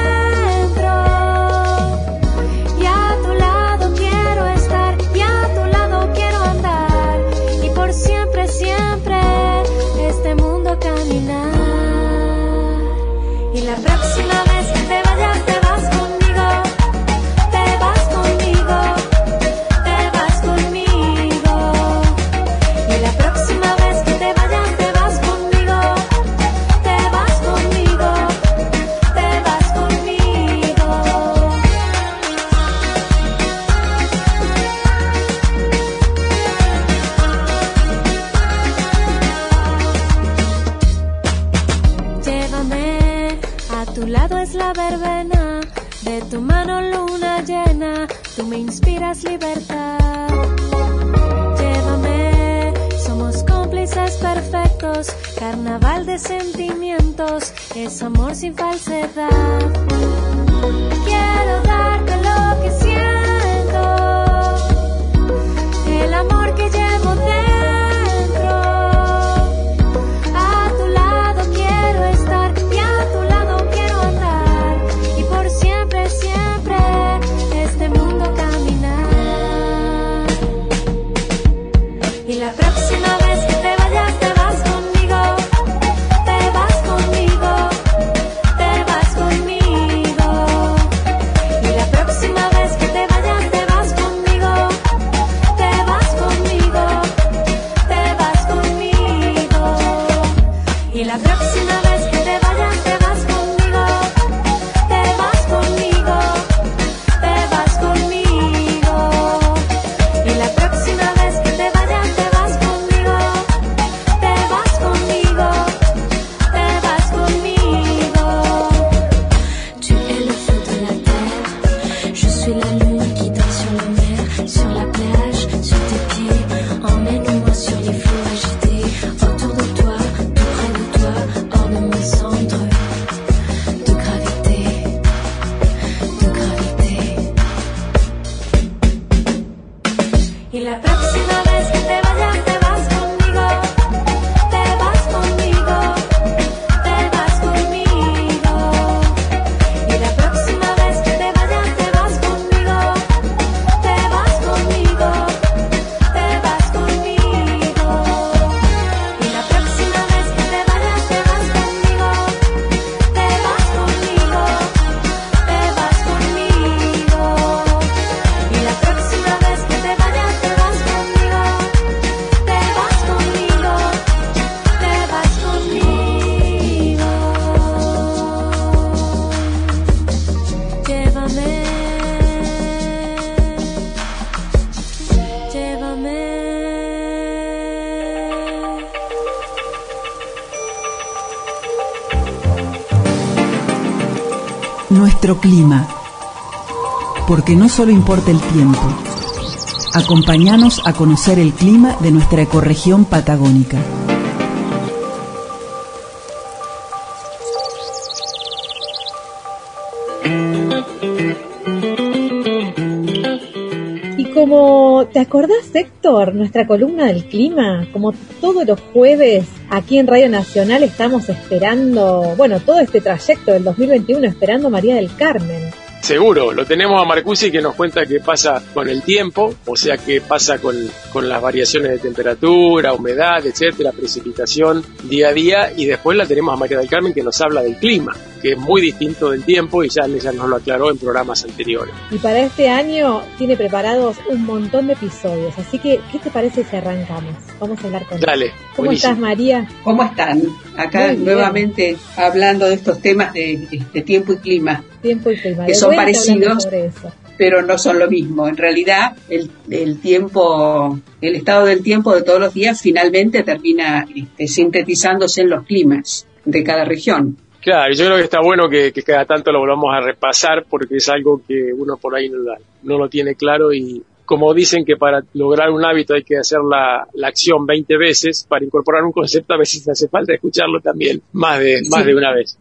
Tú me inspiras libertad. Llévame, somos cómplices perfectos, carnaval de sentimientos, es amor sin falsedad. Quiero darte lo que siento, Porque no solo importa el tiempo. Acompáñanos a conocer el clima de nuestra ecorregión patagónica. como, ¿te acordás, Héctor? Nuestra columna del clima, como todos los jueves aquí en Radio Nacional estamos esperando, bueno, todo este trayecto del 2021 esperando María del Carmen. Seguro, lo tenemos a Marcusi que nos cuenta qué pasa con el tiempo, o sea, qué pasa con, con las variaciones de temperatura, humedad, etcétera, precipitación día a día, y después la tenemos a María del Carmen que nos habla del clima, que es muy distinto del tiempo y ya ella nos lo aclaró en programas anteriores. Y para este año tiene preparados un montón de episodios, así que, ¿qué te parece si arrancamos? Vamos a hablar con Dale, ella. ¿Cómo buenísimo. estás, María? ¿Cómo están? Acá nuevamente hablando de estos temas de, de tiempo y clima, Tiempo y clima. Que son parecidos. pero no son lo mismo. En realidad, el, el tiempo, el estado del tiempo de todos los días finalmente termina este, sintetizándose en los climas de cada región. Claro, yo creo que está bueno que, que cada tanto lo volvamos a repasar porque es algo que uno por ahí no, la- no lo tiene claro y como dicen que para lograr un hábito hay que hacer la, la acción 20 veces, para incorporar un concepto a veces hace falta escucharlo también más de, más Sí. de una vez.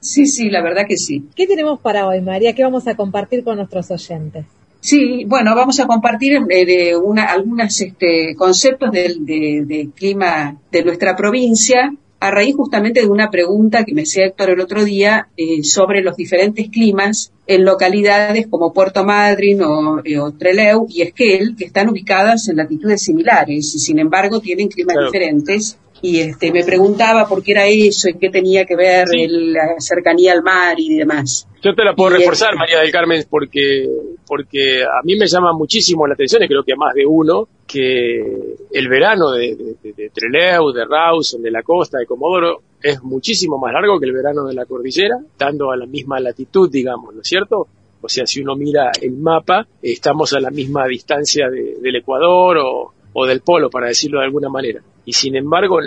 Sí, sí, la verdad que sí. ¿Qué tenemos para hoy, María? ¿Qué vamos a compartir con nuestros oyentes? Sí, bueno, vamos a compartir eh, de una, algunos este, conceptos del de, de clima de nuestra provincia a raíz justamente de una pregunta que me hacía Héctor el otro día eh, sobre los diferentes climas en localidades como Puerto Madryn o, eh, o Trelew y Esquel, que están ubicadas en latitudes similares y sin embargo tienen climas Claro. diferentes. Y este, me preguntaba por qué era eso y qué tenía que ver Sí. el- la cercanía al mar y demás. Yo te la puedo Y, reforzar, María del Carmen, porque, porque a mí me llama muchísimo la atención, y creo que a más de uno, que el verano de, de, de- de Trelew, de Rawson, de la costa, de Comodoro, es muchísimo más largo que el verano de la cordillera, estando a la misma latitud, digamos, ¿no es cierto? O sea, si uno mira el mapa, estamos a la misma distancia de- del Ecuador o, o del polo, para decirlo de alguna manera. Y sin embargo,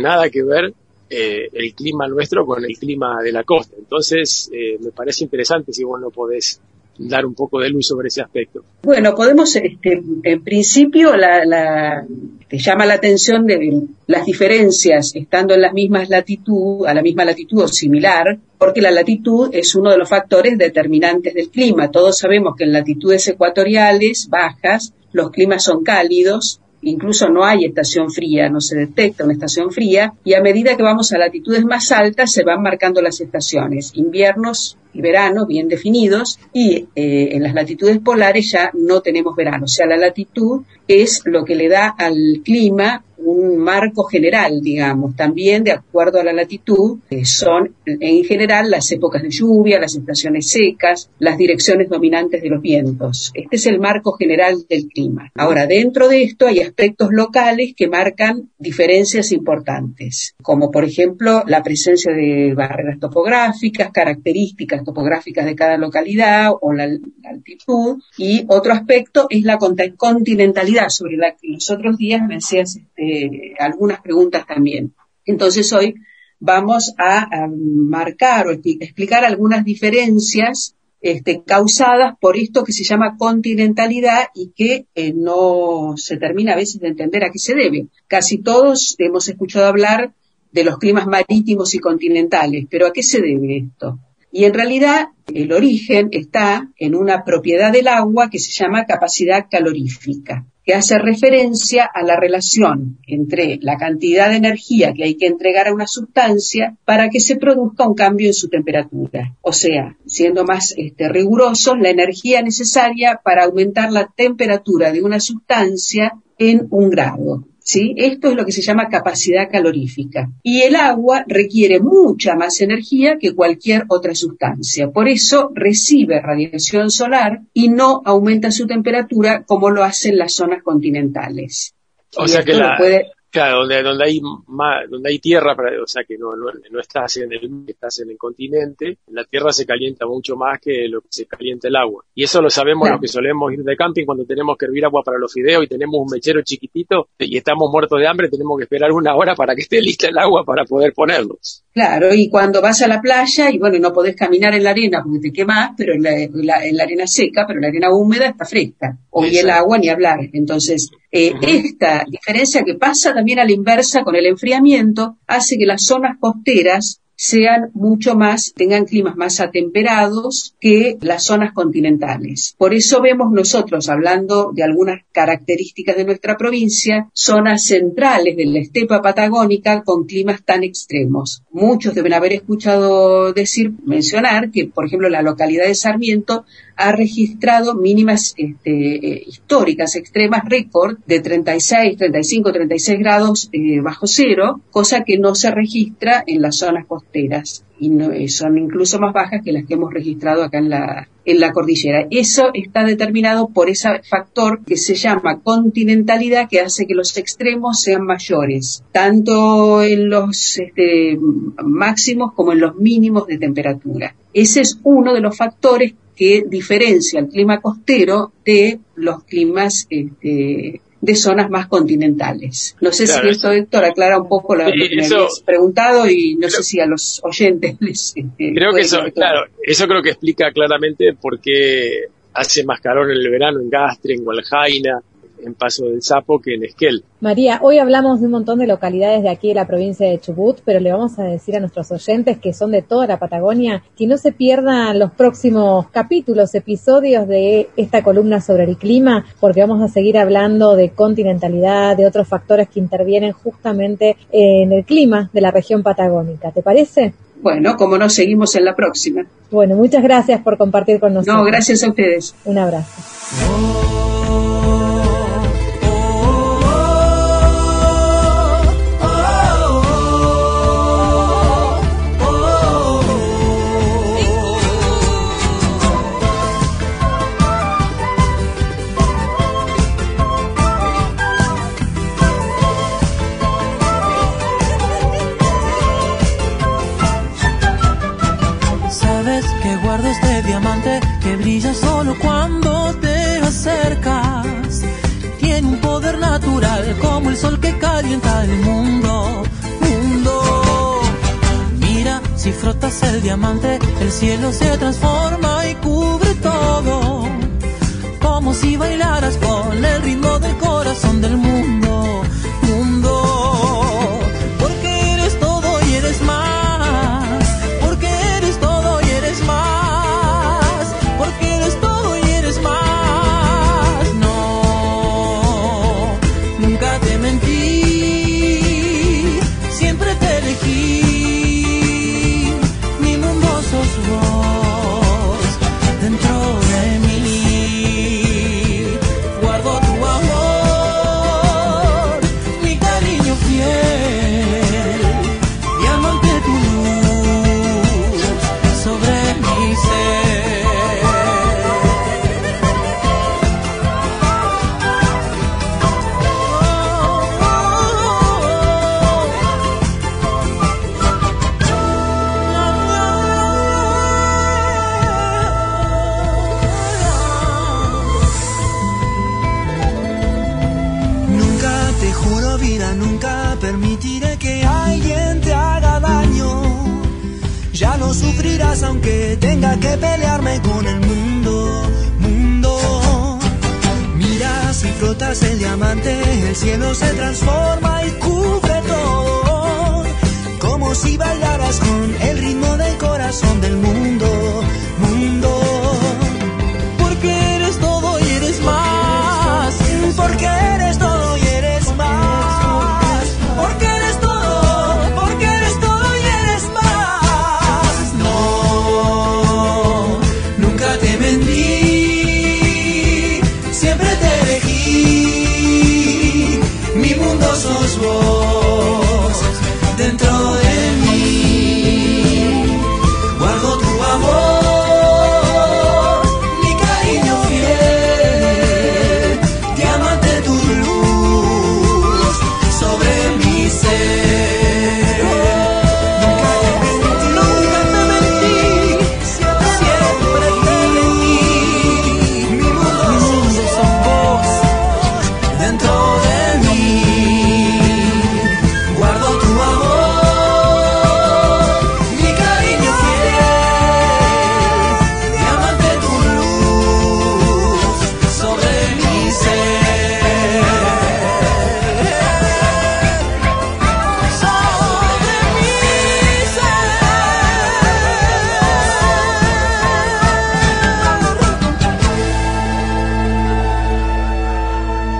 nada que ver eh, el clima nuestro con el clima de la costa. Entonces, eh, me parece interesante si vos no podés dar un poco de luz sobre ese aspecto. Bueno, podemos, este, en principio, la, la- te llama la atención de las diferencias estando en las mismas latitud, a la misma latitud o similar, porque la latitud es uno de los factores determinantes del clima. Todos sabemos que en latitudes ecuatoriales bajas los climas son cálidos, incluso no hay estación fría, no se detecta una estación fría, y a medida que vamos a latitudes más altas se van marcando las estaciones, inviernos y veranos bien definidos, y eh, en las latitudes polares ya no tenemos verano, o sea, la latitud es lo que le da al clima un marco general, digamos, también de acuerdo a la latitud, eh, son en general las épocas de lluvia, las estaciones secas, las direcciones dominantes de los vientos. Este es el marco general del clima. Ahora, dentro de esto hay aspectos locales que marcan diferencias importantes, como por ejemplo la presencia de barreras topográficas, características topográficas de cada localidad o la, altitud, y otro aspecto es la continentalidad, sobre la que los otros días me hacías este, algunas preguntas también. Entonces hoy vamos a, marcar o expli- explicar algunas diferencias este, causadas por esto que se llama continentalidad y que eh, no se termina a veces de entender a qué se debe. Casi todos hemos escuchado hablar de los climas marítimos y continentales, pero ¿a qué se debe esto? Y en realidad el origen está en una propiedad del agua que se llama capacidad calorífica, que hace referencia a la relación entre la cantidad de energía que hay que entregar a una sustancia para que se produzca un cambio en su temperatura. O sea, siendo más este, rigurosos, la energía necesaria para aumentar la temperatura de una sustancia en un grado. ¿Sí? Esto es lo que se llama capacidad calorífica. Y el agua requiere mucha más energía que cualquier otra sustancia. Por eso recibe radiación solar y no aumenta su temperatura como lo hacen las zonas continentales. O Y sea que la, puede- claro, donde, donde hay más, donde hay tierra, para- o sea que no, no, no estás en el, estás en el continente, la tierra se calienta mucho más que lo que se calienta el agua. Y eso lo sabemos Claro. los que solemos ir de camping cuando tenemos que hervir agua para los fideos y tenemos un mechero chiquitito y estamos muertos de hambre, tenemos que esperar una hora para que esté lista el agua para poder ponerlos. Claro, y cuando vas a la playa y bueno, no podés caminar en la arena porque te quemás, pero en la, la- en la arena seca, pero la arena húmeda está fresca. O y el agua ni hablar. Entonces, eh, esta diferencia que pasa también a la inversa con el enfriamiento hace que las zonas costeras sean mucho más, tengan climas más atemperados que las zonas continentales. Por eso vemos nosotros, hablando de algunas características de nuestra provincia, zonas centrales de la estepa patagónica con climas tan extremos. Muchos deben haber escuchado decir, mencionar que, por ejemplo, la localidad de Sarmiento ha registrado mínimas este, eh, históricas extremas récord de 36, 35, 36 grados eh, bajo cero, cosa que no se registra en las zonas costeras y no, eh, son incluso más bajas que las que hemos registrado acá en la, en la cordillera. Eso está determinado por ese factor que se llama continentalidad que hace que los extremos sean mayores, tanto en los este, máximos como en los mínimos de temperatura. Ese es uno de los factores que diferencia el clima costero de los climas este, de zonas más continentales. No sé Claro, si esto, Héctor, aclara un poco lo que me eso- habías preguntado y no sé si a los oyentes les... este, Creo que eso, claro, eso creo que explica claramente por qué hace más calor en el verano en Gastre, en Gualjaina, en Paso del Sapo que en Esquel. María, hoy hablamos de un montón de localidades de aquí de la provincia de Chubut, pero le vamos a decir a nuestros oyentes que son de toda la Patagonia que no se pierdan los próximos capítulos, episodios de esta columna sobre el clima, porque vamos a seguir hablando de continentalidad, de otros factores que intervienen justamente en el clima de la región patagónica. ¿Te parece? Bueno, como no, seguimos en la próxima. Bueno, muchas gracias por compartir con nosotros. No, gracias a ustedes. Un abrazo. Diamante que brilla solo cuando te acercas. Tiene un poder natural como el sol que calienta el mundo, mundo. Mira, si frotas el diamante, el cielo se transforma y cubre todo. Como si bailaras con el ritmo del corazón del mundo, mundo. Que pelearme con el mundo, mundo. Mira si frotas el diamante, el cielo se transforma y cubre todo. Como si bailaras con el ritmo del corazón del mundo.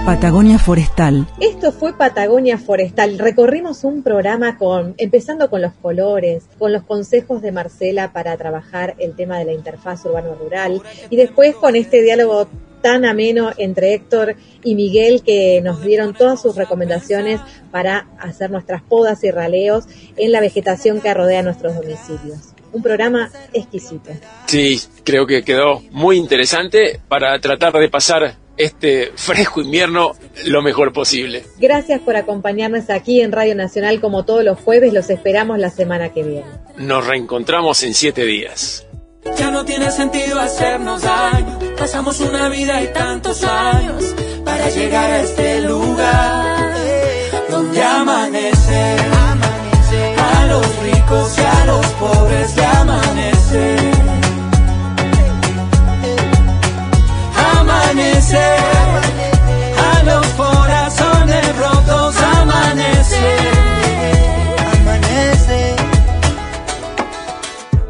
Patagonia Forestal. Esto fue Patagonia Forestal. Recorrimos un programa con, empezando con los colores, con los consejos de Marcela para trabajar el tema de la interfaz urbano-rural y después con este diálogo tan ameno entre Héctor y Miguel que nos dieron todas sus recomendaciones para hacer nuestras podas y raleos en la vegetación que rodea nuestros domicilios. Un programa exquisito. Sí, creo que quedó muy interesante para tratar de pasar este fresco invierno lo mejor posible. Gracias por acompañarnos aquí en Radio Nacional como todos los jueves. Los esperamos la semana que viene. Nos reencontramos en siete días. Ya no tiene sentido hacernos daño. Pasamos una vida y tantos años para llegar a este lugar donde amanece. A los ricos y a los pobres A los corazones rotos amanece. Amanece.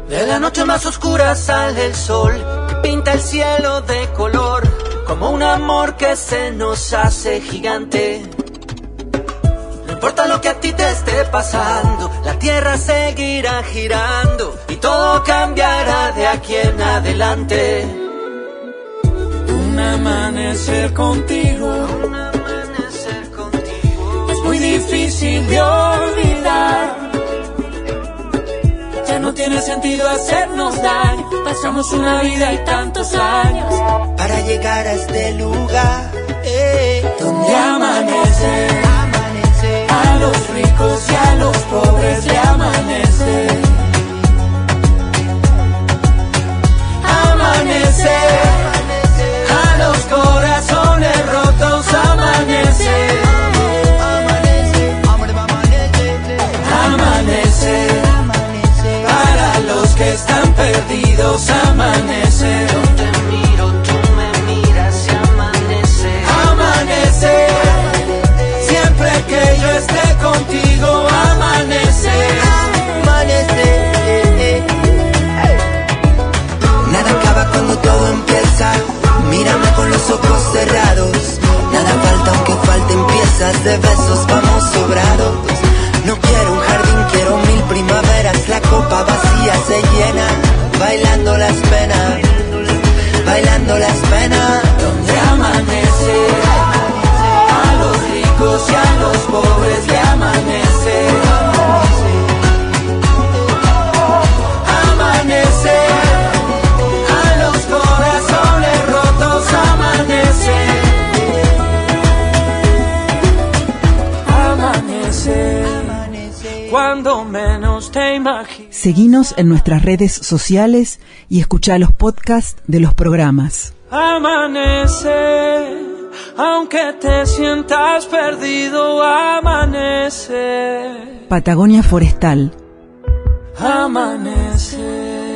De la noche más oscura sale el sol, pinta el cielo de color, como un amor que se nos hace gigante. No importa lo que a ti te esté pasando, la tierra seguirá girando y todo cambiará de aquí en adelante. Amanecer contigo, es muy difícil de olvidar. Ya no tiene sentido hacernos daño. Pasamos una vida y tantos años para llegar a este lugar eh, donde amanece. A los ricos y a los pobres le amanece. Amanece. Corazones rotos amanece. Amanece. Para los que están perdidos amanece. Yo te miro, tú me miras y amanece. Amanece. Siempre que yo esté contigo amanece. Amanece. Nada acaba cuando todo empieza. Cerrados. Nada falta aunque falten piezas de besos, vamos sobrados. No quiero un jardín, quiero mil primaveras. La copa vacía se llena, bailando las penas, bailando las penas. Donde amanece. A los ricos y a los pobres le Seguinos en nuestras redes sociales y escucha los podcasts de los programas. Amanece, aunque te sientas perdido, amanece, Patagonia Forestal. amanece.